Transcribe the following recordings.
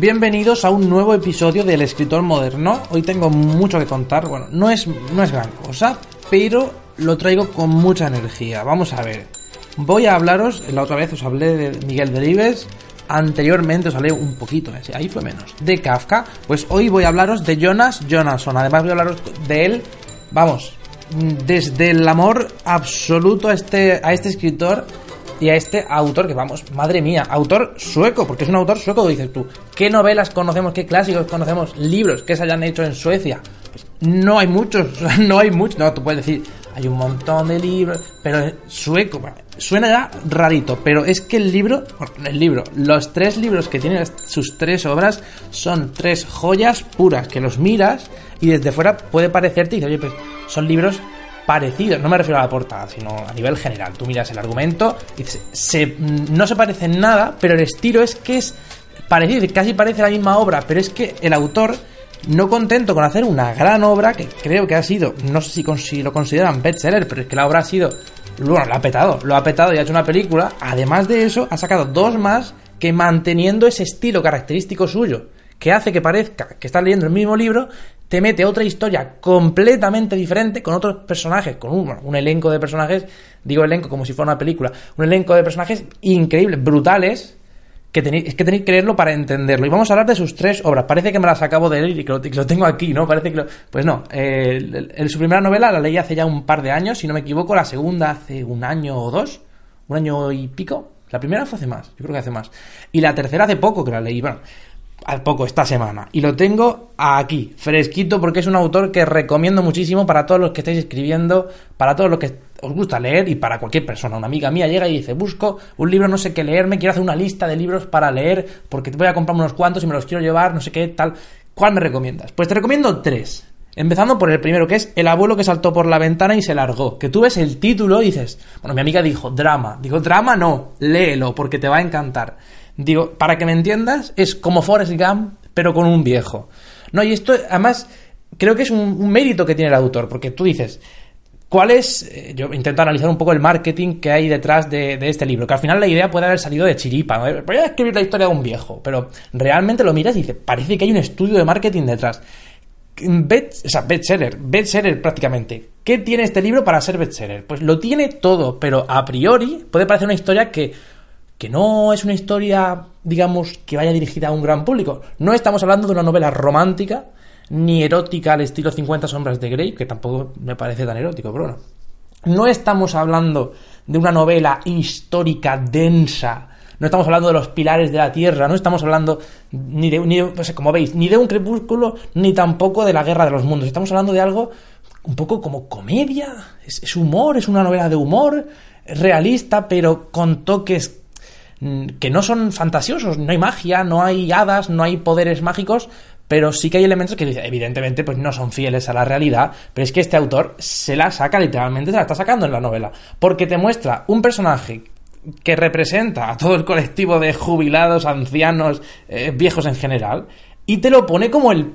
Bienvenidos a un nuevo episodio del escritor moderno. Hoy tengo mucho que contar. Bueno, no es, no es gran cosa, pero lo traigo con mucha energía. Vamos a ver. Voy a hablaros, la otra vez os hablé de Miguel Delibes, anteriormente os hablé un poquito, ahí fue menos, de Kafka. Pues hoy voy a hablaros de Jonas Jonasson. Además voy a hablaros de él, vamos, desde el amor absoluto a este, a este escritor y a este autor que vamos, madre mía, autor sueco, porque es un autor sueco, dices tú, ¿qué novelas conocemos, qué clásicos conocemos, libros que se hayan hecho en Suecia? Pues no hay muchos, no hay muchos, no, tú puedes decir, hay un montón de libros, pero sueco, suena ya rarito, pero es que el libro, el libro, los tres libros que tienen sus tres obras son tres joyas puras, que los miras y desde fuera puede parecerte y dices, oye, pues son libros parecidos, no me refiero a la portada, sino a nivel general. Tú miras el argumento y se, no se parece en nada, pero el estilo es que es parecido, casi parece la misma obra, pero es que el autor, no contento con hacer una gran obra, que creo que ha sido, no sé si, lo consideran bestseller, pero es que la obra ha sido, bueno, lo ha petado, lo ha petado y ha hecho una película, además de eso, ha sacado dos más que manteniendo ese estilo característico suyo, que hace que parezca que estás leyendo el mismo libro, te mete otra historia completamente diferente con otros personajes, con un, elenco de personajes, digo elenco como si fuera una película, un elenco de personajes increíbles, brutales, que tenéis, es que tenéis que leerlo para entenderlo. Y vamos a hablar de sus tres obras. Parece que me las acabo de leer y que lo, tengo aquí, ¿no? Parece que Pues no, su primera novela la leí hace ya un par de años, si no me equivoco, la segunda hace un año o dos, un año y pico. La primera fue hace más, yo creo que hace más. Y la tercera hace poco que la leí. Bueno, al poco esta semana. Y lo tengo aquí, fresquito, porque es un autor que recomiendo muchísimo para todos los que estáis escribiendo, para todos los que os gusta leer y para cualquier persona. Una amiga mía llega y dice, busco un libro, no sé qué leerme, quiero hacer una lista de libros para leer, porque te voy a comprar unos cuantos y me los quiero llevar, no sé qué, tal. ¿Cuál me recomiendas? Pues te recomiendo tres. Empezando por el primero, que es El abuelo que saltó por la ventana y se largó. Que tú ves el título y dices, bueno, mi amiga dijo, drama. Digo, drama no, léelo, porque te va a encantar. Digo, para que me entiendas, es como Forrest Gump, pero con un viejo. No, y esto, además, creo que es un, mérito que tiene el autor, porque tú dices, ¿cuál es? Eh, yo intento analizar un poco el marketing que hay detrás de, este libro, que al final la idea puede haber salido de chiripa, voy a escribir la historia de un viejo, pero realmente lo miras y dices, parece que hay un estudio de marketing detrás. Bet, o sea, bestseller, bestseller prácticamente. ¿Qué tiene este libro para ser bestseller? Pues lo tiene todo, pero a priori puede parecer una historia que que no es una historia, digamos, que vaya dirigida a un gran público. No estamos hablando de una novela romántica, ni erótica al estilo 50 sombras de Grey, que tampoco me parece tan erótico, pero bueno. No estamos hablando de una novela histórica densa, no estamos hablando de los pilares de la Tierra, no estamos hablando ni de, ni como veis, ni de un crepúsculo, ni tampoco de la Guerra de los Mundos. Estamos hablando de algo un poco como comedia, es humor, es una novela de humor, realista, pero con toques que no son fantasiosos, no hay magia, no hay hadas, no hay poderes mágicos, pero sí que hay elementos que evidentemente pues no son fieles a la realidad, pero es que este autor se la saca literalmente, se la está sacando en la novela, porque te muestra un personaje que representa a todo el colectivo de jubilados, ancianos, eh, viejos en general, y te lo pone como el,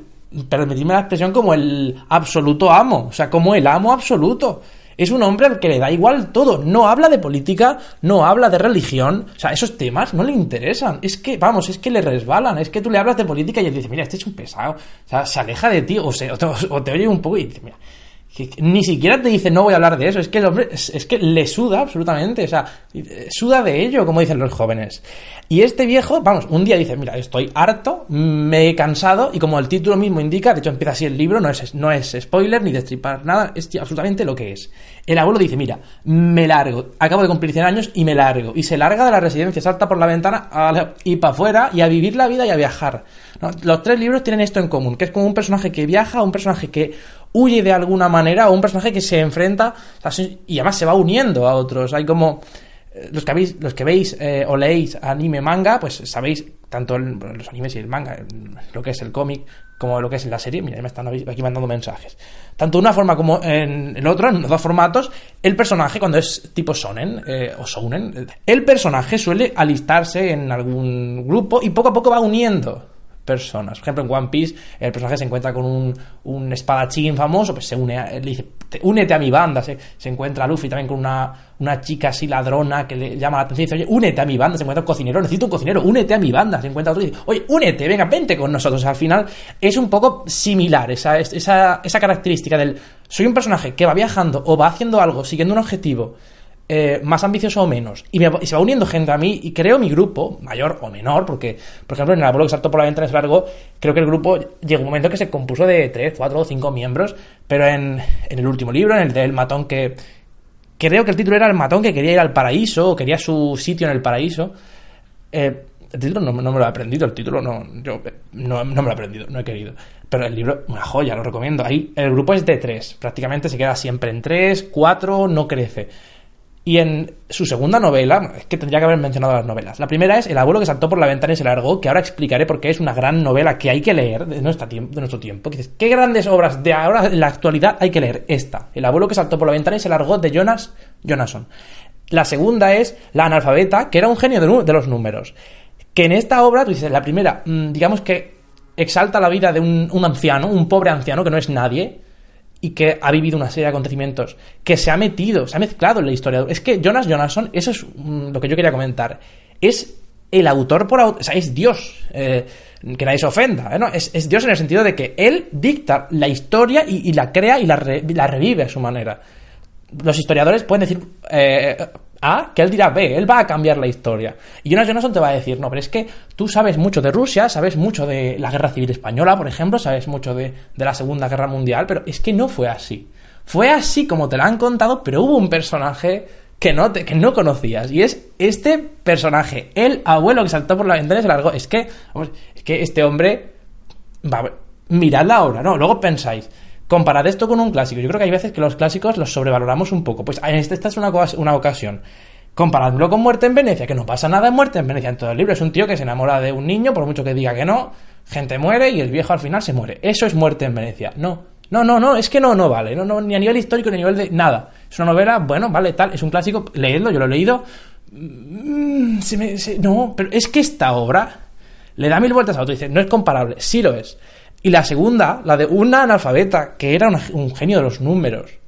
permitidme la expresión, como el absoluto amo, o sea, como el amo absoluto. Es un hombre al que le da igual todo. No habla de política, no habla de religión. O sea, esos temas no le interesan. Es que, vamos, es que le resbalan. Es que tú le hablas de política y él dice, mira, este es un pesado. O sea, se aleja de ti o, se, o, te, oye un poco y dice, mira, ni siquiera te dice no voy a hablar de eso, es que el hombre es, que le suda absolutamente, o sea, suda de ello, como dicen los jóvenes. Y este viejo, vamos, un día dice, mira, estoy harto, me he cansado, y como el título mismo indica, de hecho empieza así el libro, no es, no es spoiler ni destripar nada, es absolutamente lo que es. El abuelo dice, mira, me largo, acabo de cumplir 100 años y me largo. Y se larga de la residencia, salta por la ventana y para afuera y a vivir la vida y a viajar. Los tres libros tienen esto en común, que es como un personaje que viaja, un personaje que huye de alguna manera o un personaje que se enfrenta y además se va uniendo a otros. Hay como eh, los que, habéis, los que veis eh, o leéis anime manga, pues sabéis tanto los animes y el manga, lo que es el cómic, como lo que es la serie. Mira, me están aquí mandando mensajes. Tanto de una forma como en el otro, en los dos formatos, el personaje, cuando es tipo sonen eh, o sounen, el personaje suele alistarse en algún grupo y poco a poco va uniendo personas. Por ejemplo, en One Piece, el personaje se encuentra con un, un espadachín famoso, pues se une, a, le dice, únete a mi banda. Se, se, encuentra Luffy también con una, una chica así ladrona que le llama la atención y dice, oye, únete a mi banda. Se encuentra un cocinero, necesito un cocinero, únete a mi banda. Se encuentra otro y dice, oye, únete, venga, vente con nosotros. al final es un poco similar esa, esa, esa característica del soy un personaje que va viajando o va haciendo algo siguiendo un objetivo eh, más ambicioso o menos, y, se va uniendo gente a mí, y creo mi grupo, mayor o menor, porque, por ejemplo, en el abuelo que saltó por la ventana es largo, creo que el grupo llegó un momento que se compuso de 3, 4 o 5 miembros, pero en, en el último libro, en el del matón que. Creo que el título era El matón que quería ir al paraíso, o quería su sitio en el paraíso. Eh, el título no, no, me lo he aprendido, el título no, yo, no, no, me lo he aprendido, no he querido. Pero el libro, una joya, lo recomiendo. Ahí el grupo es de 3, prácticamente se queda siempre en 3, 4, no crece. Y en su segunda novela, es que tendría que haber mencionado las novelas. La primera es El abuelo que saltó por la ventana y se largó, que ahora explicaré porque es una gran novela que hay que leer de nuestro tiempo. De nuestro tiempo. ¿qué grandes obras de ahora en la actualidad hay que leer? Esta, El abuelo que saltó por la ventana y se largó de Jonas Jonasson. La segunda es La analfabeta, que era un genio de, los números. Que en esta obra, tú dices, la primera, mm, digamos que exalta la vida de un anciano, un pobre anciano que no es nadie, y que ha vivido una serie de acontecimientos, que se ha metido, se ha mezclado en la historia. Es que Jonas Jonasson, eso es mm, lo que yo quería comentar, es el autor por o sea, es Dios, eh, que nadie se ofenda, ¿eh? ¿no? es, Dios en el sentido de que él dicta la historia y, la crea y la, la, revive a su manera. Los historiadores pueden decir, eh, que él dirá B, él va a cambiar la historia. Y Jonas Jonasson te va a decir, no, pero es que tú sabes mucho de Rusia, sabes mucho de la Guerra Civil Española, por ejemplo, sabes mucho de, la Segunda Guerra Mundial, pero es que no fue así. Fue así como te lo han contado, pero hubo un personaje que no, te, que no conocías. Y es este personaje, el abuelo que saltó por la ventana y se largó. Es que, es que este hombre... Va, mirad la obra, ¿no? Luego pensáis, Comparad esto con un clásico. Yo creo que hay veces que los clásicos los sobrevaloramos un poco. Pues esta es una, una ocasión. Comparadlo con Muerte en Venecia, que no pasa nada en Muerte en Venecia en todo el libro. Es un tío que se enamora de un niño, por mucho que diga que no, gente muere y el viejo al final se muere. Eso es Muerte en Venecia. No, no, no, no, es que no, no vale. No, no, ni a nivel histórico ni a nivel de nada. Es una novela, bueno, vale, tal, es un clásico, leedlo, yo lo he leído. Mm, no, pero es que esta obra le da mil vueltas a otro. Dice, no es comparable, sí lo es. Y la segunda, la de una analfabeta, que era un genio de los números.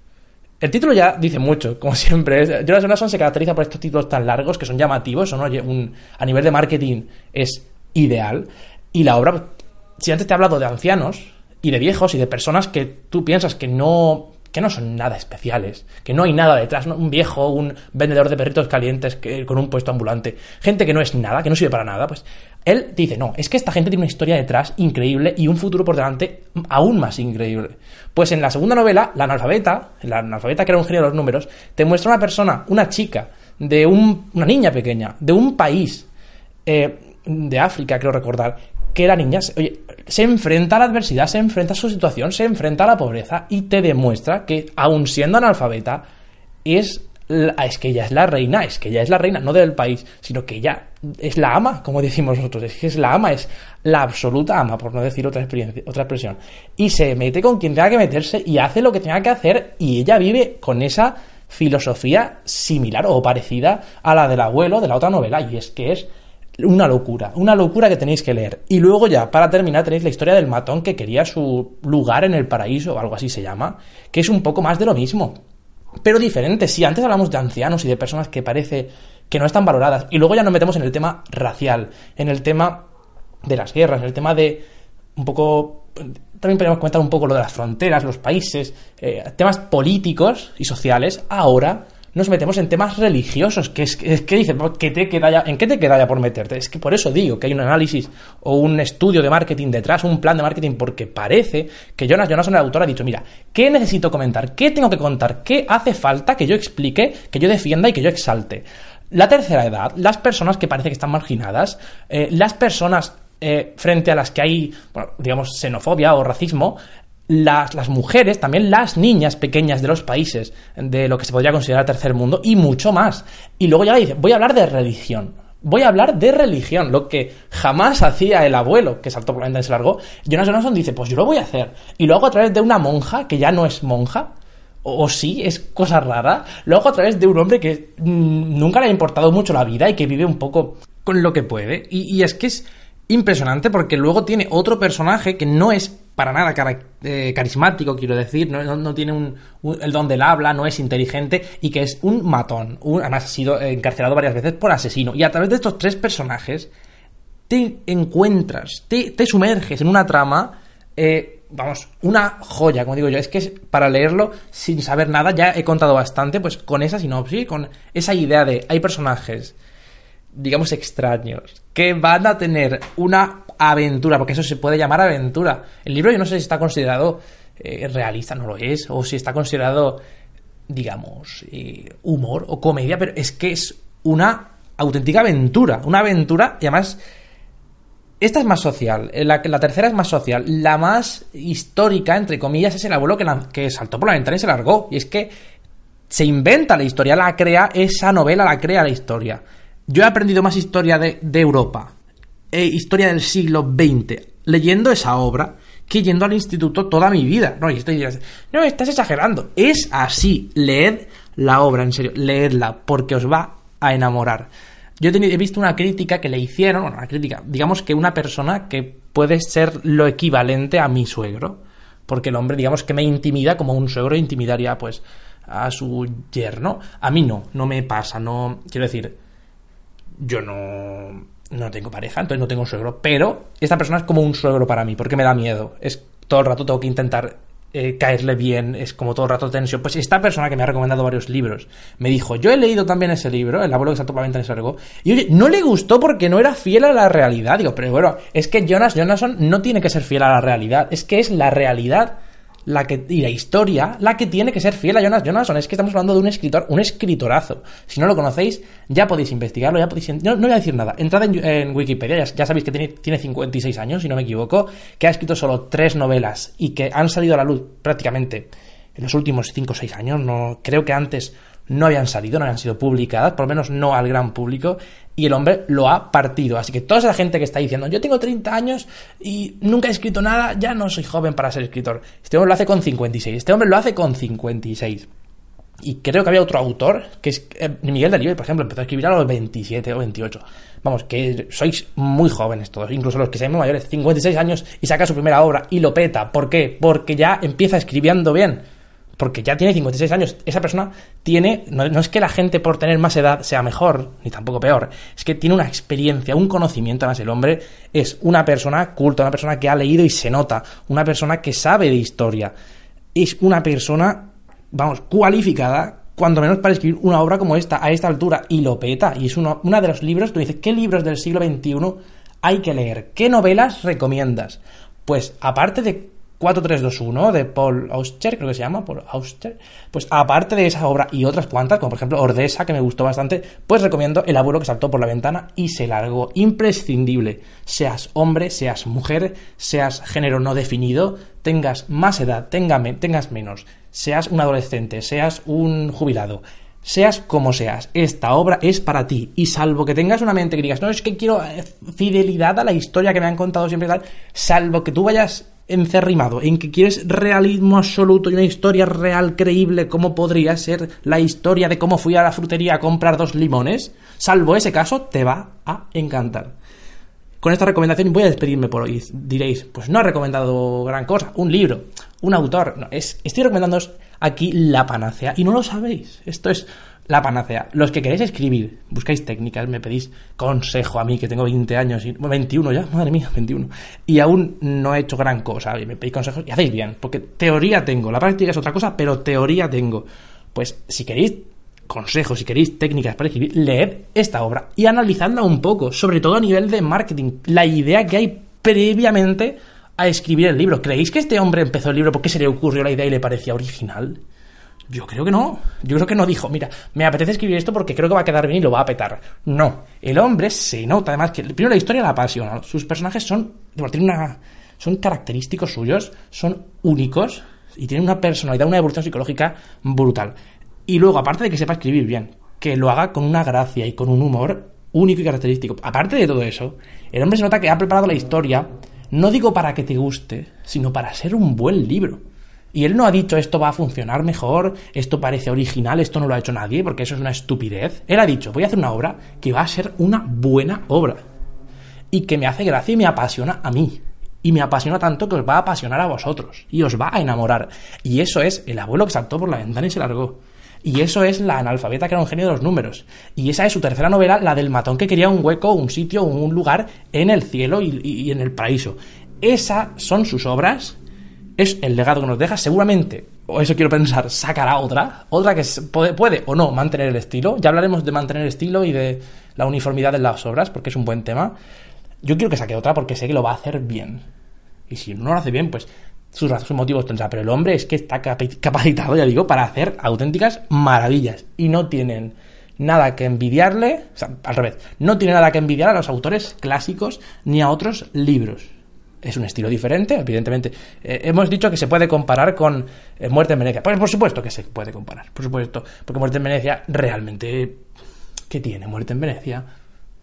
El título ya dice mucho, como siempre. Jonas Jonasson se caracteriza por estos títulos tan largos que son llamativos, un, a nivel de marketing es ideal. Y la obra, si antes te he hablado de ancianos y de viejos y de personas que tú piensas que no que no son nada especiales, que no hay nada detrás, un viejo, un vendedor de perritos calientes que, con un puesto ambulante, gente que no es nada, que no sirve para nada, pues él dice, no, es que esta gente tiene una historia detrás increíble y un futuro por delante aún más increíble. Pues en la segunda novela, la analfabeta, la analfabeta que era un genio de los números, te muestra una persona, una chica, de un, una niña pequeña, de un país, eh, de África, creo recordar, que la niña, oye, se enfrenta a la adversidad, se enfrenta a su situación, se enfrenta a la pobreza y te demuestra que, aun siendo analfabeta, es, es que ella es la reina, es que ella es la reina, no del país, sino que ella es la ama, como decimos nosotros, es que es la ama, es la absoluta ama, por no decir otra, otra expresión. Y se mete con quien tenga que meterse y hace lo que tenga que hacer y ella vive con esa filosofía similar o parecida a la del abuelo de la otra novela y es que es una locura, una locura que tenéis que leer. Y luego ya, para terminar, tenéis la historia del matón que quería su lugar en el paraíso, o algo así se llama, que es un poco más de lo mismo. Pero diferente, si antes hablamos de ancianos y de personas que parece que no están valoradas, y luego ya nos metemos en el tema racial, en el tema de las guerras, en el tema de un poco también podríamos comentar un poco lo de las fronteras, los países, eh, temas políticos y sociales. Ahora nos metemos en temas religiosos, que es, que dice, ¿qué te queda ya, ¿en qué te queda ya por meterte? Es que por eso digo que hay un análisis o un estudio de marketing detrás, un plan de marketing, porque parece que Jonas Jonas, el autor, ha dicho, mira, ¿qué necesito comentar? ¿Qué tengo que contar? ¿Qué hace falta que yo explique, que yo defienda y que yo exalte? La tercera edad, las personas que parece que están marginadas, eh, las personas eh, frente a las que hay, digamos, xenofobia o racismo, las, las, mujeres, también las niñas pequeñas de los países de lo que se podría considerar tercer mundo y mucho más. Y luego ya dice, voy a hablar de religión. Voy a hablar de religión, lo que jamás hacía el abuelo, que saltó por la ventana y se largó. Jonas Johnson dice, pues yo lo voy a hacer. Y lo hago a través de una monja que ya no es monja, o, sí, es cosa rara. Lo hago a través de un hombre que mm, nunca le ha importado mucho la vida y que vive un poco con lo que puede. y es que es impresionante porque luego tiene otro personaje que no es para nada eh, carismático, quiero decir, no, tiene un, el don del habla, no es inteligente y que es un matón. además ha sido encarcelado varias veces por asesino. Y a través de estos tres personajes te encuentras, te, sumerges en una trama, eh, vamos, una joya, como digo yo. Es que para leerlo sin saber nada, ya he contado bastante, pues con esa sinopsis, con esa idea de hay personajes digamos, extraños, que van a tener una aventura, porque eso se puede llamar aventura. El libro yo no sé si está considerado eh, realista, no lo es, o si está considerado, digamos, eh, humor o comedia, pero es que es una auténtica aventura, una aventura, y además, esta es más social, eh, la, tercera es más social, la más histórica, entre comillas, es el abuelo que, que saltó por la ventana y se largó, y es que se inventa la historia, la crea, esa novela la crea la historia. Yo he aprendido más historia de, Europa e historia del siglo XX leyendo esa obra que yendo al instituto toda mi vida. No, y estoy, no, estás exagerando. Es así. Leed la obra, en serio. Leedla, porque os va a enamorar. Yo he visto una crítica que le hicieron, bueno, una crítica, digamos que una persona que puede ser lo equivalente a mi suegro. Porque el hombre, digamos que me intimida como un suegro intimidaría, pues, a su yerno. A mí no, no me pasa, no. Quiero decir, yo no, no tengo pareja, entonces no tengo un suegro, pero esta persona es como un suegro para mí, porque me da miedo. Es todo el rato tengo que intentar eh, caerle bien, es como todo el rato tensión. Pues esta persona que me ha recomendado varios libros me dijo, yo he leído también ese libro, El abuelo que saltó por la ventana y y oye, no le gustó porque no era fiel a la realidad. Digo, pero bueno, es que Jonas Jonasson no tiene que ser fiel a la realidad, es que es la realidad la que, y la historia la que tiene que ser fiel a Jonas Jonasson. Es que estamos hablando de un escritor, un escritorazo. Si no lo conocéis, ya podéis investigarlo, ya podéis... No, voy a decir nada. Entrad en, Wikipedia, ya, sabéis que tiene, tiene 56 años, si no me equivoco, que ha escrito solo tres novelas y que han salido a la luz prácticamente en los últimos 5 o 6 años. No, creo que antes no habían salido, no habían sido publicadas, por lo menos no al gran público, y el hombre lo ha partido. Así que toda esa gente que está diciendo, yo tengo 30 años y nunca he escrito nada, ya no soy joven para ser escritor. Este hombre lo hace con 56, este hombre lo hace con 56. Y creo que había otro autor, que es eh, Miguel Delibes, por ejemplo, empezó a escribir a los 27 o 28. Vamos, que sois muy jóvenes todos, incluso los que sean mayores, 56 años y saca su primera obra y lo peta. ¿Por qué? Porque ya empieza escribiendo bien porque ya tiene 56 años. Esa persona tiene, no, es que la gente por tener más edad sea mejor, ni tampoco peor, es que tiene una experiencia, un conocimiento. Además, el hombre es una persona culta, una persona que ha leído y se nota, una persona que sabe de historia. Es una persona, vamos, cualificada, cuando menos para escribir una obra como esta, a esta altura, y lo peta. Y es uno, de los libros, tú dices, ¿qué libros del siglo XXI hay que leer? ¿Qué novelas recomiendas? Pues aparte de 4321 de Paul Auster, creo que se llama, Paul Auster, pues aparte de esa obra y otras cuantas, como por ejemplo Ordesa, que me gustó bastante, pues recomiendo El abuelo que saltó por la ventana y se largó. Imprescindible, seas hombre, seas mujer, seas género no definido, tengas más edad, tengas menos, seas un adolescente, seas un jubilado, seas como seas, esta obra es para ti. Y salvo que tengas una mente que digas, no, es que quiero eh, fidelidad a la historia que me han contado siempre y tal, salvo que tú vayas encerrimado en que quieres realismo absoluto y una historia real creíble como podría ser la historia de cómo fui a la frutería a comprar dos limones, salvo ese caso, te va a encantar. Con esta recomendación voy a despedirme por hoy. Diréis, pues no ha recomendado gran cosa, un libro, un autor. No, es, estoy recomendándoos aquí la panacea y no lo sabéis. Esto es la panacea. Los que queréis escribir, buscáis técnicas, me pedís consejo a mí, que tengo 20 años, y 21 ya, madre mía, 21, y aún no he hecho gran cosa, y me pedís consejos, y hacéis bien, porque teoría tengo, la práctica es otra cosa, pero teoría tengo. Pues si queréis consejos, si queréis técnicas para escribir, leed esta obra y analizadla un poco, sobre todo a nivel de marketing, la idea que hay previamente a escribir el libro. ¿Creéis que este hombre empezó el libro porque se le ocurrió la idea y le parecía original? Yo creo que no. Yo creo que no dijo, mira, me apetece escribir esto porque creo que va a quedar bien y lo va a petar. No. El hombre se nota, además, que primero la historia la apasiona. Sus personajes son. Una, son característicos suyos, son únicos y tienen una personalidad, una evolución psicológica brutal. Y luego, aparte de que sepa escribir bien, que lo haga con una gracia y con un humor único y característico. Aparte de todo eso, el hombre se nota que ha preparado la historia, no digo para que te guste, sino para ser un buen libro. Y él no ha dicho esto va a funcionar mejor, esto parece original, esto no lo ha hecho nadie, porque eso es una estupidez. Él ha dicho, voy a hacer una obra que va a ser una buena obra. Y que me hace gracia y me apasiona a mí. Y me apasiona tanto que os va a apasionar a vosotros. Y os va a enamorar. Y eso es el abuelo que saltó por la ventana y se largó. Y eso es la analfabeta que era un genio de los números. Y esa es su tercera novela, la del matón que quería un hueco, un sitio, un lugar en el cielo y, en el paraíso. Esas son sus obras es el legado que nos deja. Seguramente, o eso quiero pensar, sacará otra, otra que puede, puede, o no mantener el estilo. Ya hablaremos de mantener el estilo y de la uniformidad de las obras, porque es un buen tema. Yo quiero que saque otra porque sé que lo va a hacer bien. Y si no lo hace bien, pues sus, sus motivos tendrá. Pero el hombre es que está capacitado, ya digo, para hacer auténticas maravillas. Y no tienen nada que envidiarle, o sea, al revés, no tiene nada que envidiar a los autores clásicos ni a otros libros es un estilo diferente, evidentemente. Eh, hemos dicho que se puede comparar con eh, Muerte en Venecia. Pues por supuesto que se puede comparar, por supuesto, porque Muerte en Venecia realmente... ¿Qué tiene Muerte en Venecia?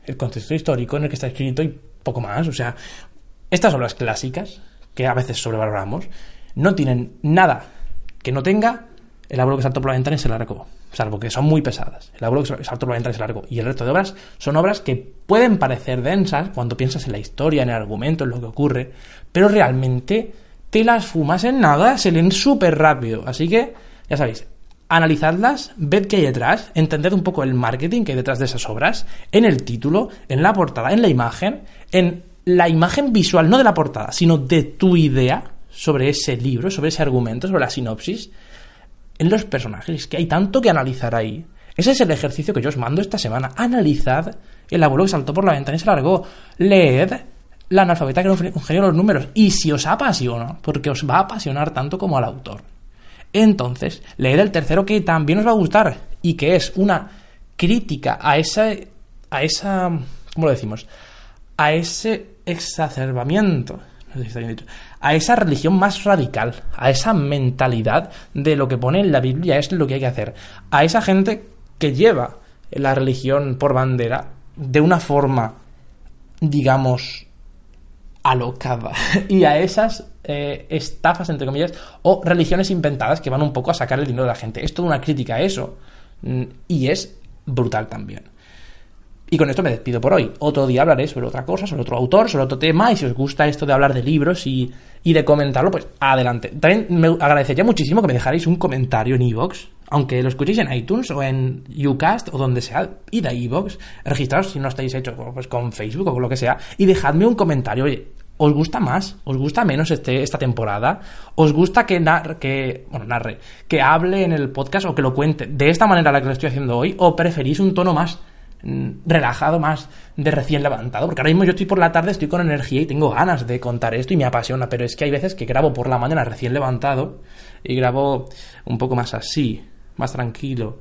El contexto histórico en el que está escrito y poco más. O sea, estas obras clásicas, que a veces sobrevaloramos, no tienen nada que no tenga el abuelo que saltó por la ventana y se largó salvo que son muy pesadas. El abuelo que saltó por la ventana es largo. Y el resto de obras son obras que pueden parecer densas cuando piensas en la historia, en el argumento, en lo que ocurre, pero realmente te las fumas en nada, se leen súper rápido. Así que, ya sabéis, analizadlas, ved qué hay detrás, entended un poco el marketing que hay detrás de esas obras, en el título, en la portada, en la imagen, en la imagen visual, no de la portada, sino de tu idea sobre ese libro, sobre ese argumento, sobre la sinopsis en los personajes, que hay tanto que analizar ahí. Ese es el ejercicio que yo os mando esta semana. Analizad el abuelo que saltó por la ventana y se largó. Leed la analfabeta que genio de los números. Y si os apasiona, porque os va a apasionar tanto como al autor. Entonces, leed el tercero que también os va a gustar y que es una crítica a esa, a esa, ¿cómo lo decimos? A ese exacerbamiento a esa religión más radical, a esa mentalidad de lo que pone en la Biblia es lo que hay que hacer, a esa gente que lleva la religión por bandera de una forma, digamos, alocada, y a esas eh, estafas, entre comillas, o religiones inventadas que van un poco a sacar el dinero de la gente. Es toda una crítica a eso, mm, y es brutal también. Y con esto me despido por hoy. Otro día hablaré sobre otra cosa, sobre otro autor, sobre otro tema. Y si os gusta esto de hablar de libros y, de comentarlo, pues adelante. También me agradecería muchísimo que me dejarais un comentario en iVoox. aunque lo escuchéis en iTunes o en Ucast o donde sea, id a iVoox, registraros si no estáis hechos pues, con Facebook o con lo que sea, y dejadme un comentario. Oye, ¿os gusta más? ¿Os gusta menos este, esta temporada? ¿Os gusta que, que, bueno, narre, que hable en el podcast o que lo cuente de esta manera la que lo estoy haciendo hoy? ¿O preferís un tono más relajado, más de recién levantado, porque ahora mismo yo estoy por la tarde, estoy con energía y tengo ganas de contar esto y me apasiona, pero es que hay veces que grabo por la mañana recién levantado y grabo un poco más así, más tranquilo.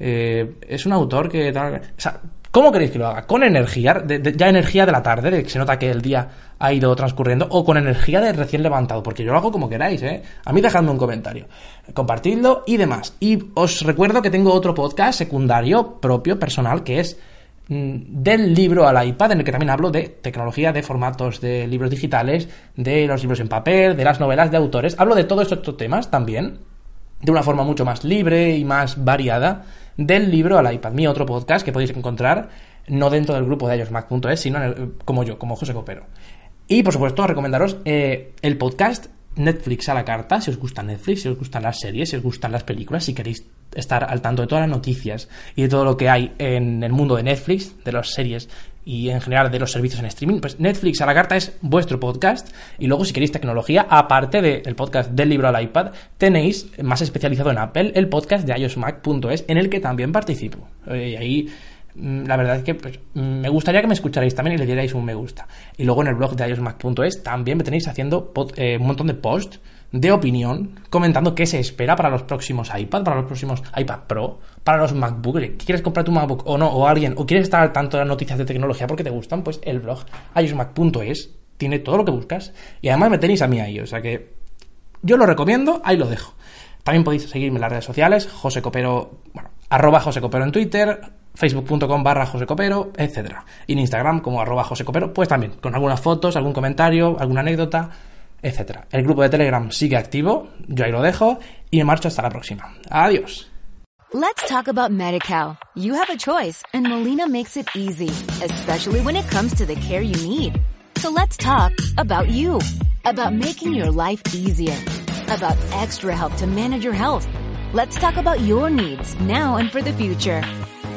Eh, es un autor que... O sea, ¿Cómo queréis que lo haga? ¿Con energía? ¿Ya energía de la tarde? De que se nota que el día ha ido transcurriendo? ¿O con energía de recién levantado? Porque yo lo hago como queráis, ¿eh? A mí dejadme un comentario. Compartidlo y demás. Y os recuerdo que tengo otro podcast secundario propio, personal, que es mm, del libro al iPad, en el que también hablo de tecnología, de formatos de libros digitales, de los libros en papel, de las novelas de autores. Hablo de todos estos temas también, de una forma mucho más libre y más variada del libro al iPad. Mi otro podcast que podéis encontrar no dentro del grupo de iosmac.es, sino como yo, como José Copero. Y por supuesto, recomendaros eh, el podcast Netflix a la carta, si os gusta Netflix, si os gustan las series, si os gustan las películas, si queréis estar al tanto de todas las noticias y de todo lo que hay en el mundo de Netflix, de las series y en general de los servicios en streaming, pues Netflix a la carta es vuestro podcast y luego si queréis tecnología, aparte del podcast del libro al iPad, tenéis más especializado en Apple el podcast de iosmac.es en el que también participo. Eh, ahí la verdad es que pues, mm, me gustaría que me escucharais también y le dierais un me gusta. Y luego en el blog de iosmac.es también me tenéis haciendo eh, un montón de posts de opinión comentando qué se espera para los próximos iPad, para los próximos iPad Pro, para los MacBook. ¿Quieres comprar tu MacBook o no? O alguien, o quieres estar al tanto de las noticias de tecnología porque te gustan, pues el blog iosmac.es tiene todo lo que buscas y además me tenéis a mí ahí, o sea que yo lo recomiendo, ahí lo dejo. También podéis seguirme en las redes sociales, José Copero, bueno, arroba José Copero en Twitter, facebook.com barra José Copero, etc. Y en Instagram como arroba José Copero, pues también, con algunas fotos, algún comentario, alguna anécdota, etc. El grupo de Telegram sigue activo, yo ahí lo dejo y me marcho hasta la próxima. Adiós. Let's talk about MediCal. You have a choice and Molina makes it easy, especially when it comes to the care you need. So let's talk about you, about making your life easier, about extra help to manage your health. Let's talk about your needs now and for the future.